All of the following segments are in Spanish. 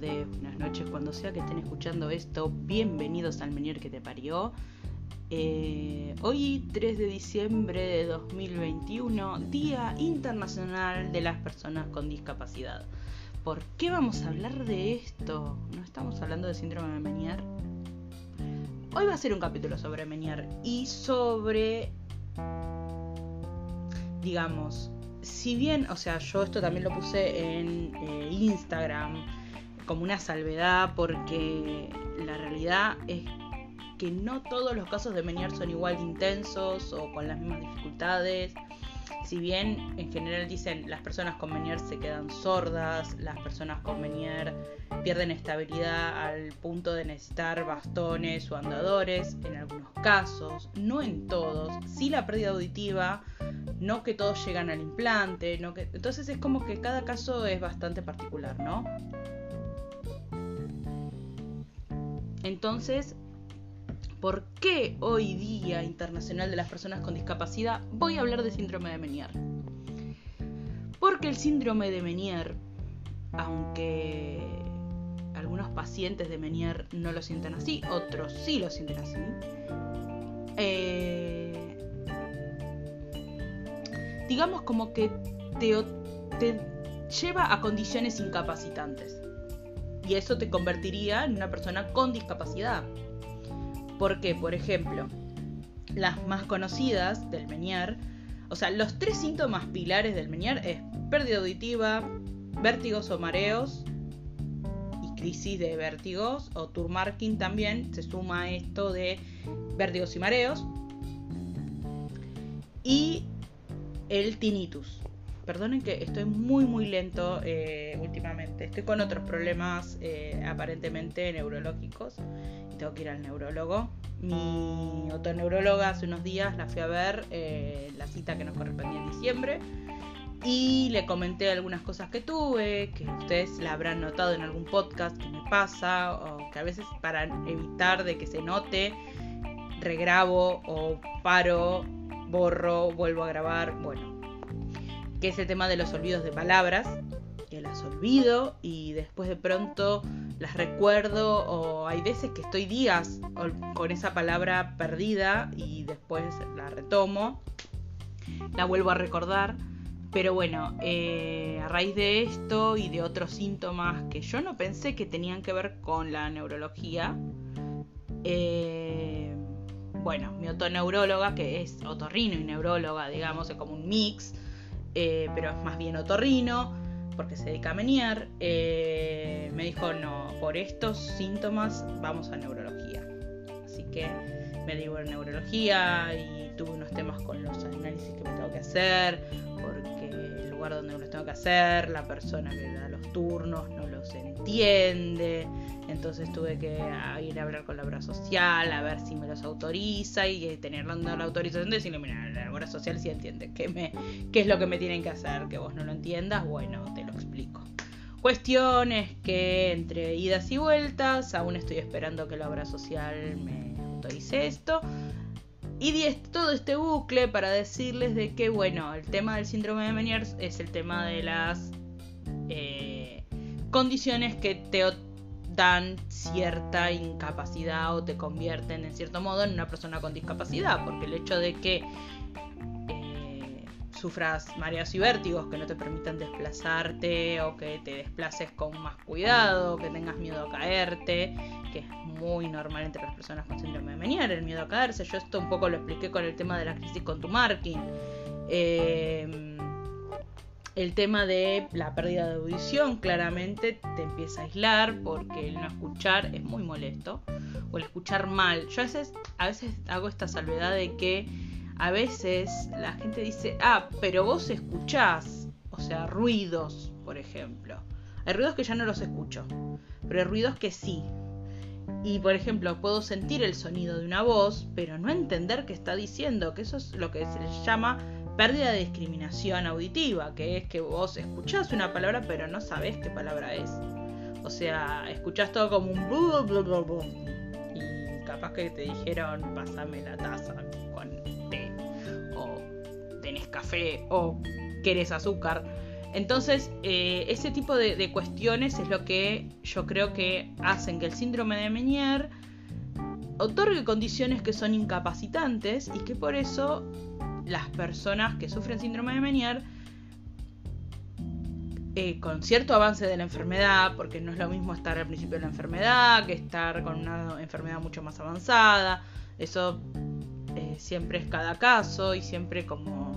tardes, buenas noches, cuando sea que estén escuchando esto, bienvenidos al Menier que te parió. Eh, hoy 3 de diciembre de 2021, Día Internacional de las Personas con Discapacidad. ¿Por qué vamos a hablar de esto? ¿No estamos hablando de síndrome de Menier? Hoy va a ser un capítulo sobre Menier y sobre, digamos, si bien, o sea, yo esto también lo puse en eh, Instagram como una salvedad porque la realidad es que no todos los casos de Menier son igual de intensos o con las mismas dificultades. Si bien en general dicen las personas con Menier se quedan sordas, las personas con Menier pierden estabilidad al punto de necesitar bastones o andadores, en algunos casos, no en todos. Sí la pérdida auditiva no que todos llegan al implante, no que... entonces es como que cada caso es bastante particular, ¿no? Entonces, ¿por qué hoy Día Internacional de las Personas con Discapacidad voy a hablar de síndrome de Menier? Porque el síndrome de Menier, aunque algunos pacientes de Menier no lo sientan así, otros sí lo sienten así, eh, digamos como que te, lleva a condiciones incapacitantes. Y eso te convertiría en una persona con discapacidad. Porque, por ejemplo, las más conocidas del Menier, o sea, los tres síntomas pilares del Menier es pérdida auditiva, vértigos o mareos y crisis de vértigos o tour marking también, se suma esto de vértigos y mareos. Y el tinnitus. Perdonen que estoy muy muy lento eh, últimamente. Estoy con otros problemas eh, aparentemente neurológicos y tengo que ir al neurólogo. Mi otoneuróloga hace unos días la fui a ver, eh, la cita que nos correspondía en diciembre. Y le comenté algunas cosas que tuve, que ustedes la habrán notado en algún podcast que me pasa, o que a veces para evitar de que se note, regrabo o paro borro, vuelvo a grabar, bueno, que es el tema de los olvidos de palabras, que las olvido y después de pronto las recuerdo o hay veces que estoy días con esa palabra perdida y después la retomo, la vuelvo a recordar. Pero bueno, eh, a raíz de esto y de otros síntomas que yo no pensé que tenían que ver con la neurología, eh, bueno, mi otoneuróloga, que es otorrino y neuróloga, digamos, es como un mix, eh, pero es más bien otorrino, porque se dedica a menear, eh, me dijo, no, por estos síntomas vamos a neurología. Así que me digo en neurología y tuve unos temas con los análisis que me tengo que hacer, porque el lugar donde me los tengo que hacer, la persona que da los turnos no los entiende, entonces tuve que ir a hablar con la obra social, a ver si me los autoriza y tener la, autorización de decirle, mira, la obra social si entiende qué, me, qué es lo que me tienen que hacer, que vos no lo entiendas, bueno, te lo explico. Cuestiones que entre idas y vueltas, aún estoy esperando que la obra social me autorice esto. Y todo este bucle para decirles de que, bueno, el tema del síndrome de Menier es el tema de las eh, condiciones que te dan cierta incapacidad o te convierten en cierto modo en una persona con discapacidad, porque el hecho de que sufras mareos y vértigos que no te permitan desplazarte o que te desplaces con más cuidado, que tengas miedo a caerte, que es muy normal entre las personas con síndrome de Menier, el miedo a caerse. Yo esto un poco lo expliqué con el tema de la crisis con tu marking. Eh, el tema de la pérdida de audición claramente te empieza a aislar porque el no escuchar es muy molesto o el escuchar mal. Yo a veces, a veces hago esta salvedad de que a veces la gente dice, ah, pero vos escuchás, o sea, ruidos, por ejemplo. Hay ruidos que ya no los escucho, pero hay ruidos que sí. Y por ejemplo, puedo sentir el sonido de una voz, pero no entender qué está diciendo, que eso es lo que se llama pérdida de discriminación auditiva, que es que vos escuchás una palabra pero no sabés qué palabra es. O sea, escuchás todo como un blu, y capaz que te dijeron pásame la taza tenés café o querés azúcar. Entonces, eh, ese tipo de, cuestiones es lo que yo creo que hacen que el síndrome de Menier otorgue condiciones que son incapacitantes y que por eso las personas que sufren síndrome de Menier, eh, con cierto avance de la enfermedad, porque no es lo mismo estar al principio de la enfermedad que estar con una enfermedad mucho más avanzada, eso eh, siempre es cada caso y siempre como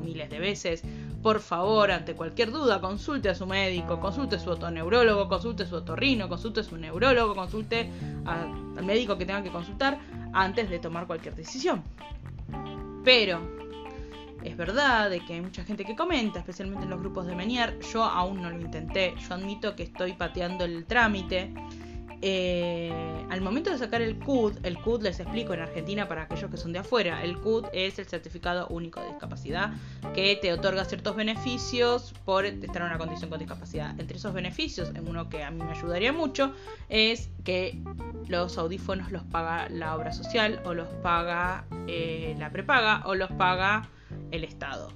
miles de veces, por favor, ante cualquier duda, consulte a su médico, consulte a su otoneurólogo, consulte a su otorrino, consulte a su neurólogo, consulte al médico que tenga que consultar antes de tomar cualquier decisión. Pero es verdad de que hay mucha gente que comenta, especialmente en los grupos de Menier. Yo aún no lo intenté. Yo admito que estoy pateando el trámite. Eh, al momento de sacar el CUD, el CUD les explico en Argentina para aquellos que son de afuera, el CUD es el certificado único de discapacidad que te otorga ciertos beneficios por estar en una condición con discapacidad. Entre esos beneficios, en uno que a mí me ayudaría mucho, es que los audífonos los paga la obra social o los paga eh, la prepaga o los paga el Estado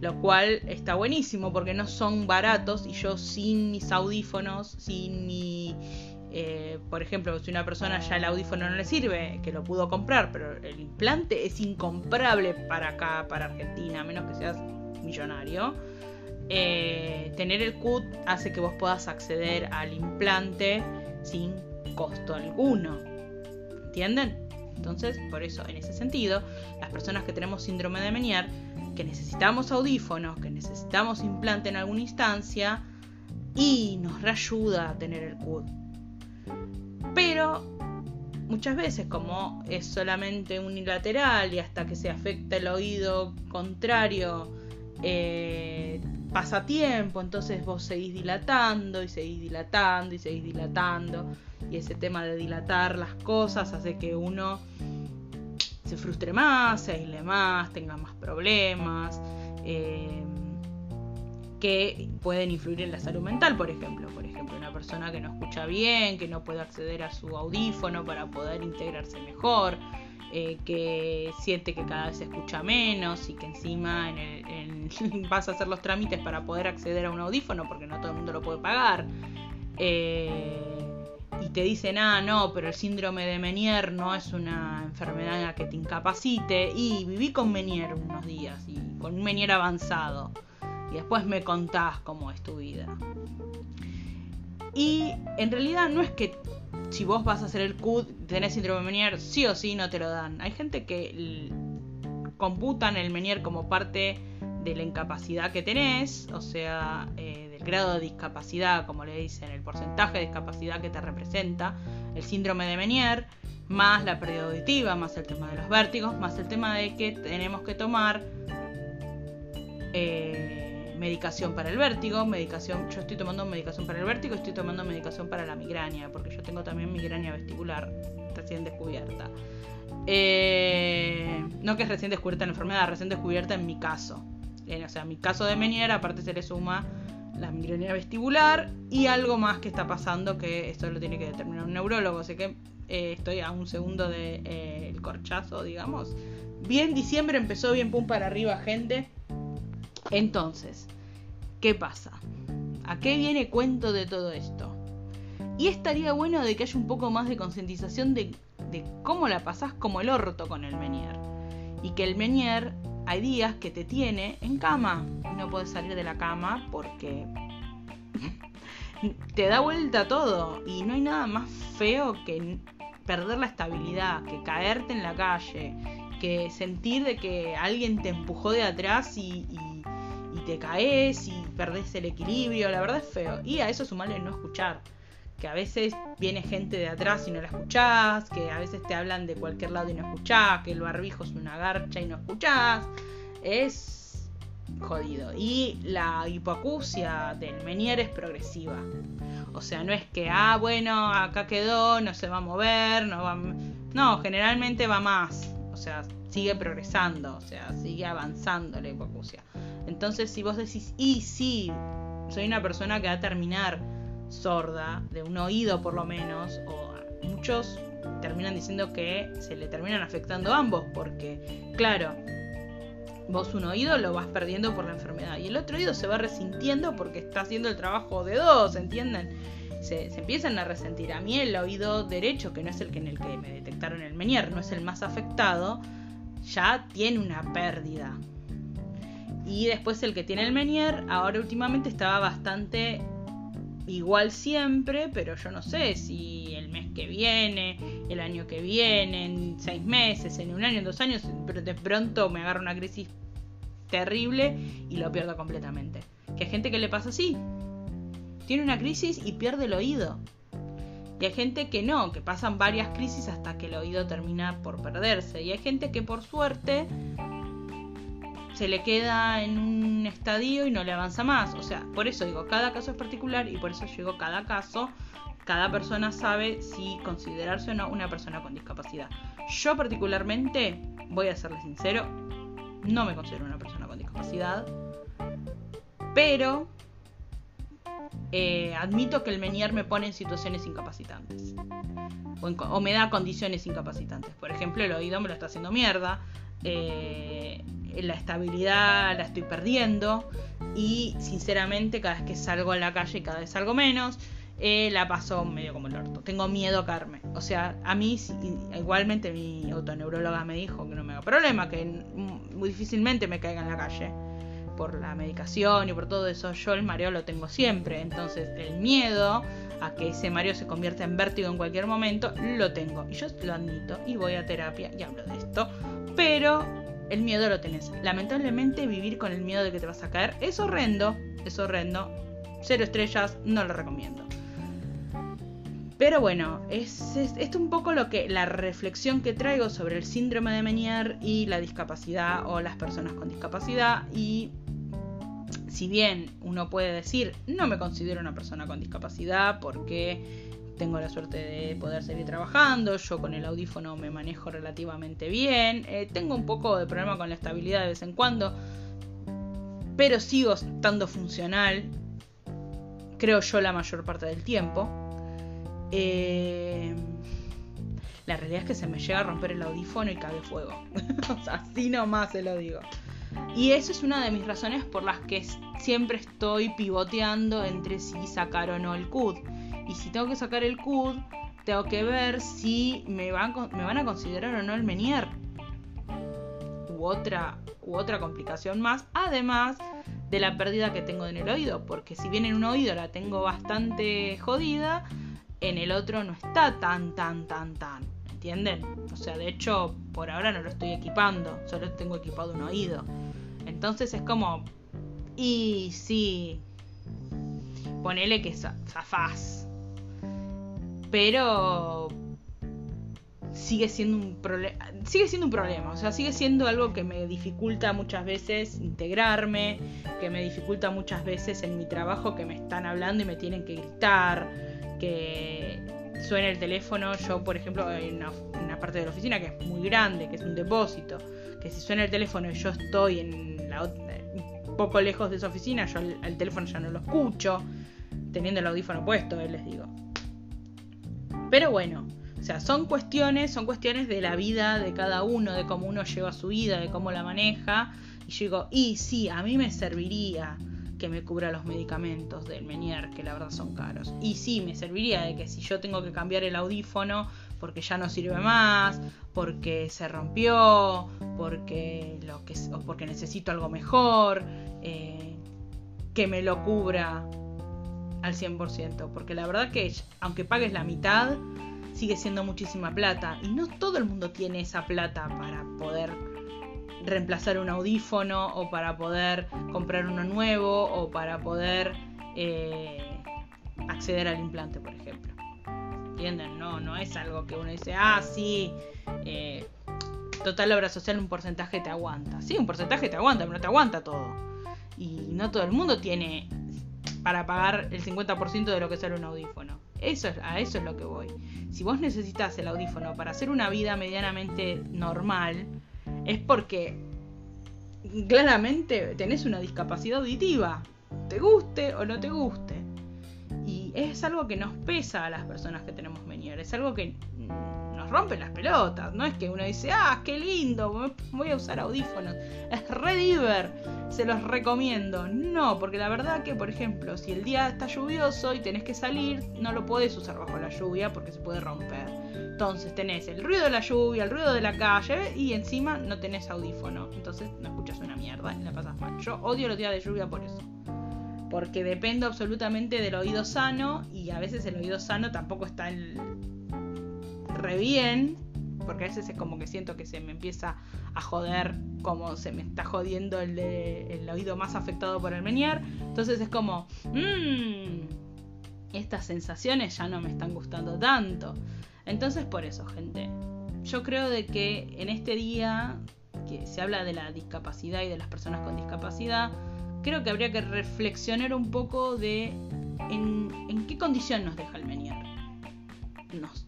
lo cual está buenísimo porque no son baratos y yo sin mis audífonos, sin mi... Eh, por ejemplo, si una persona ya el audífono no le sirve, que lo pudo comprar, pero el implante es incomparable para acá, para Argentina, a menos que seas millonario. Eh, tener el CUT hace que vos puedas acceder al implante sin costo alguno. ¿Entienden? Entonces, por eso, en ese sentido, las personas que tenemos síndrome de Menier que necesitamos audífonos, que necesitamos implante en alguna instancia y nos reayuda a tener el CUD. Pero muchas veces como es solamente unilateral y hasta que se afecta el oído contrario eh, pasa tiempo, entonces vos seguís dilatando y seguís dilatando y seguís dilatando y ese tema de dilatar las cosas hace que uno se frustre más, se aísle más, tenga más problemas, eh, que pueden influir en la salud mental, por ejemplo. Por ejemplo, una persona que no escucha bien, que no puede acceder a su audífono para poder integrarse mejor, eh, que siente que cada vez se escucha menos y que encima en vas a hacer los trámites para poder acceder a un audífono porque no todo el mundo lo puede pagar. Eh, y te dicen, ah, no, pero el síndrome de Menier no es una enfermedad que te incapacite. Y viví con Menier unos días, y con un Menier avanzado. Y después me contás cómo es tu vida. Y en realidad no es que si vos vas a hacer el CUD, tenés síndrome de Menier, sí o sí no te lo dan. Hay gente que computan el Menier como parte de la incapacidad que tenés, o sea, eh, grado de discapacidad, como le dicen, el porcentaje de discapacidad que te representa, el síndrome de Menier, más la pérdida auditiva, más el tema de los vértigos, más el tema de que tenemos que tomar eh, medicación para el vértigo, medicación, yo estoy tomando medicación para el vértigo, estoy tomando medicación para la migraña, porque yo tengo también migraña vestibular recién descubierta. Eh, no que es recién descubierta la enfermedad, recién descubierta en mi caso o sea, mi caso de Menier, aparte se le suma la migraña vestibular y algo más que está pasando que esto lo tiene que determinar un neurólogo. Así que eh, estoy a un segundo del de, eh, corchazo, digamos. Bien, diciembre empezó bien pum para arriba, gente. Entonces, ¿qué pasa? ¿A qué viene cuento de todo esto? Y estaría bueno de que haya un poco más de concientización de, de cómo la pasás como el orto con el Menier. Y que el Menier hay días que te tiene en cama y no puedes salir de la cama porque te da vuelta todo y no hay nada más feo que perder la estabilidad, que caerte en la calle, que sentir de que alguien te empujó de atrás y, te caes y perdés el equilibrio, la verdad es feo. Y a eso sumarle no escuchar que a veces viene gente de atrás y no la escuchás, que a veces te hablan de cualquier lado y no escuchás, que el barbijo es una garcha y no escuchás. Es jodido. Y la hipoacusia del Menier es progresiva. O sea, no es que, ah, bueno, acá quedó, no se va a mover, no va... No, generalmente va más. O sea, sigue progresando, o sea, sigue avanzando la hipoacusia. Entonces, si vos decís, y sí, soy una persona que va a terminar sorda, de un oído por lo menos, o muchos terminan diciendo que se le terminan afectando ambos, porque, claro, vos un oído lo vas perdiendo por la enfermedad y el otro oído se va resintiendo porque está haciendo el trabajo de dos, ¿entienden? Se, empiezan a resentir. A mí el oído derecho, que no es el que en el que me detectaron el Menier, no es el más afectado, ya tiene una pérdida. Y después el que tiene el Menier, ahora últimamente estaba bastante igual siempre, pero yo no sé si el mes que viene, el año que viene, en seis meses, en un año, en dos años, pero de pronto me agarra una crisis terrible y lo pierdo completamente. Que hay gente que le pasa así. Tiene una crisis y pierde el oído. Y hay gente que no, que pasan varias crisis hasta que el oído termina por perderse. Y hay gente que por suerte se le queda en un estadio y no le avanza más. O sea, por eso digo, cada caso es particular y por eso yo cada caso, cada persona sabe si considerarse o no una persona con discapacidad. Yo particularmente, voy a serle sincero, no me considero una persona con discapacidad, pero eh, admito que el Menier me pone en situaciones incapacitantes. O, o, me da condiciones incapacitantes. Por ejemplo, el oído me lo está haciendo mierda. Eh, la estabilidad la estoy perdiendo y sinceramente cada vez que salgo a la calle cada vez salgo menos, eh, la paso medio como el orto. Tengo miedo a caerme. O sea, a mí igualmente mi autoneuróloga me dijo que no me haga problema, que muy difícilmente me caiga en la calle por la medicación y por todo eso. Yo el mareo lo tengo siempre, entonces el miedo a que ese mareo se convierta en vértigo en cualquier momento, lo tengo. Y yo lo admito y voy a terapia y hablo de esto. Pero el miedo lo tenés. Lamentablemente vivir con el miedo de que te vas a caer es horrendo, es horrendo. Cero estrellas, no lo recomiendo. Pero bueno, es, es, un poco lo que la reflexión que traigo sobre el síndrome de Menier y la discapacidad o las personas con discapacidad y si bien uno puede decir no me considero una persona con discapacidad porque tengo la suerte de poder seguir trabajando, yo con el audífono me manejo relativamente bien, eh, tengo un poco de problema con la estabilidad de vez en cuando, pero sigo estando funcional, creo yo la mayor parte del tiempo. Eh, la realidad es que se me llega a romper el audífono y cae fuego. así nomás se lo digo. Y eso es una de mis razones por las que siempre estoy pivoteando entre si sacar o no el CUD. Y si tengo que sacar el CUD, tengo que ver si me van, me van a considerar o no el Menier. U otra, u otra complicación más. Además de la pérdida que tengo en el oído. Porque si bien en un oído la tengo bastante jodida, en el otro no está tan, tan, tan, tan. ¿Entienden? O sea, de hecho, por ahora no lo estoy equipando. Solo tengo equipado un oído. Entonces es como. Y sí. Ponele que zafás pero sigue siendo un problema sigue siendo un problema. O sea sigue siendo algo que me dificulta muchas veces integrarme que me dificulta muchas veces en mi trabajo que me están hablando y me tienen que gritar que suene el teléfono. Yo por ejemplo en una, parte de la oficina que es muy grande que es un depósito que si suena el teléfono y yo estoy en la, poco lejos de esa oficina yo el, teléfono ya no lo escucho teniendo el audífono puesto eh, les digo pero bueno, o sea, son cuestiones, son cuestiones de la vida de cada uno, de cómo uno lleva su vida, de cómo la maneja. Y yo digo, y sí, a mí me serviría que me cubra los medicamentos del Menier, que la verdad son caros. Y sí, me serviría de que si yo tengo que cambiar el audífono porque ya no sirve más, porque se rompió, porque, lo que, o porque necesito algo mejor, eh, que me lo cubra al 100%, porque la verdad que aunque pagues la mitad, sigue siendo muchísima plata y no todo el mundo tiene esa plata para poder reemplazar un audífono o para poder comprar uno nuevo o para poder eh, acceder al implante, por ejemplo. ¿Entienden? No, no es algo que uno dice, ah, sí, eh, total obra social un porcentaje te aguanta. Sí, un porcentaje te aguanta, pero no te aguanta todo. Y no todo el mundo tiene para pagar el 50% de lo que sale un audífono. Eso es, a eso es lo que voy. Si vos necesitas el audífono para hacer una vida medianamente normal, es porque claramente tenés una discapacidad auditiva, te guste o no te guste. Y es algo que nos pesa a las personas que tenemos Menier, es algo que rompen las pelotas. No es que uno dice, ah, qué lindo, voy a usar audífonos. Es re diver, se los recomiendo. No, porque la verdad que, por ejemplo, si el día está lluvioso y tenés que salir, no lo podés usar bajo la lluvia porque se puede romper. Entonces tenés el ruido de la lluvia, el ruido de la calle y encima no tenés audífono. Entonces no escuchas una mierda y la pasas mal. Yo odio los días de lluvia por eso porque dependo absolutamente del oído sano y a veces el oído sano tampoco está el... re bien, porque a veces es como que siento que se me empieza a joder como se me está jodiendo el, el oído más afectado por el menier. Entonces es como, mmm, estas sensaciones ya no me están gustando tanto. Entonces por eso, gente, yo creo de que en este día que se habla de la discapacidad y de las personas con discapacidad, creo que habría que reflexionar un poco de en, qué condición nos deja el Menier. Nos,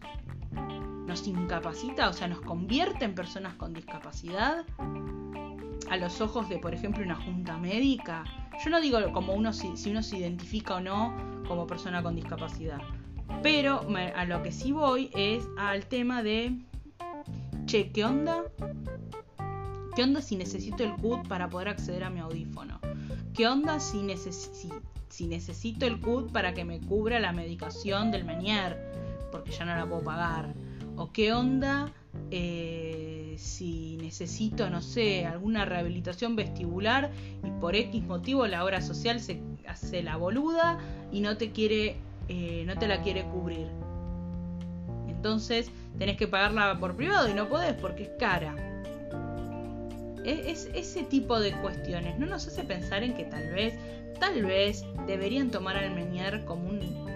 nos incapacita, o sea, nos convierte en personas con discapacidad a los ojos de, por ejemplo, una junta médica. Yo no digo como uno si, uno se identifica o no como persona con discapacidad, pero a lo que sí voy es al tema de, che, ¿qué onda? ¿Qué onda si necesito el CUT para poder acceder a mi audífono? ¿Qué onda si, si, necesito el CUT para que me cubra la medicación del Menier? Porque ya no la puedo pagar. ¿O qué onda eh, si necesito, no sé, alguna rehabilitación vestibular y por X motivo la obra social se hace la boluda y no te quiere, eh, no te la quiere cubrir? Entonces tenés que pagarla por privado y no podés porque es cara. Es, ese tipo de cuestiones no nos hace pensar en que tal vez, tal vez deberían tomar al Menier como un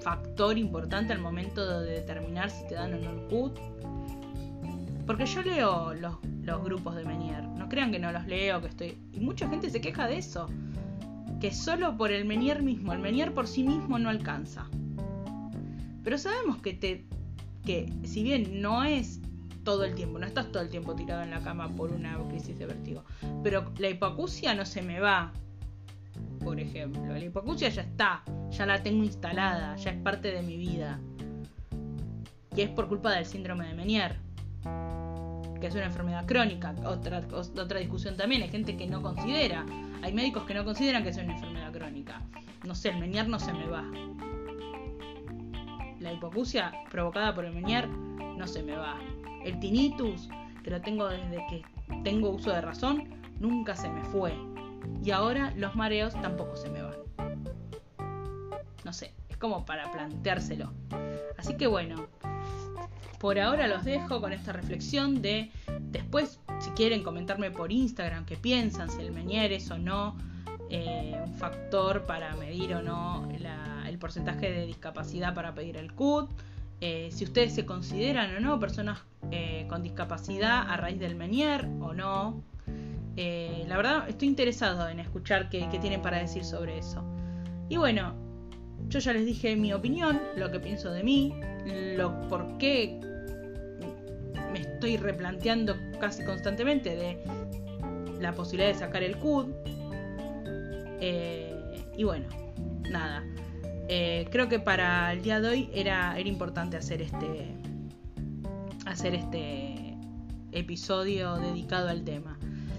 factor importante al momento de determinar si te dan o no el CUT. Porque yo leo los, los grupos de Menier, no crean que no los leo, que estoy... Y mucha gente se queja de eso, que solo por el Menier mismo, el Menier por sí mismo no alcanza. Pero sabemos que te que si bien no es todo el tiempo, no estás todo el tiempo tirado en la cama por una crisis de vértigo. Pero la hipoacusia no se me va, por ejemplo. La hipoacusia ya está, ya la tengo instalada, ya es parte de mi vida. Y es por culpa del síndrome de Menier, que es una enfermedad crónica. Otra, otra discusión también, hay gente que no considera, hay médicos que no consideran que es una enfermedad crónica. No sé, el Menier no se me va. La hipoacusia provocada por el Menier no se me va. El tinnitus, que lo tengo desde que tengo uso de razón, nunca se me fue. Y ahora los mareos tampoco se me van. No sé, es como para planteárselo. Así que bueno, por ahora los dejo con esta reflexión de después, si quieren comentarme por Instagram qué piensan, si el Menier es o no eh, un factor para medir o no el porcentaje de discapacidad para pedir el CUT. Eh, si ustedes se consideran o no personas eh, con discapacidad a raíz del Menier o no. La verdad estoy interesado en escuchar qué, tienen para decir sobre eso. Y bueno, yo ya les dije mi opinión, lo que pienso de mí, lo por qué me estoy replanteando casi constantemente de la posibilidad de sacar el CUD. y bueno, nada. Eh, creo que para el día de hoy era, era importante hacer este, hacer este episodio dedicado al tema.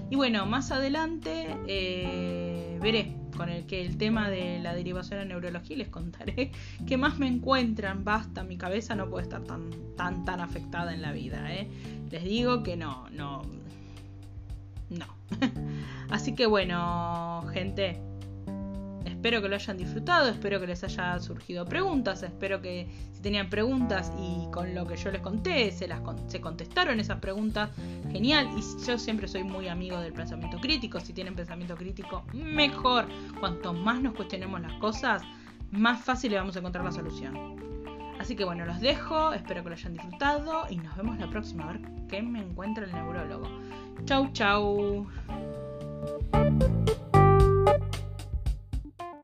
Y bueno, más adelante eh, veré con el que el tema de la derivación a neurología les contaré qué más me encuentran. Basta, mi cabeza no puede estar tan, tan, tan afectada en la vida. ¿eh? Les digo que no, no, no. Así que bueno, gente Espero que lo hayan disfrutado, espero que les haya surgido preguntas, espero que si tenían preguntas y con lo que yo les conté se, las, se contestaron esas preguntas, genial. Y yo siempre soy muy amigo del pensamiento crítico, si tienen pensamiento crítico, mejor. Cuanto más nos cuestionemos las cosas, más fácil le vamos a encontrar la solución. Así que bueno, los dejo, espero que lo hayan disfrutado y nos vemos la próxima a ver qué me encuentra el neurólogo. Chau, chau.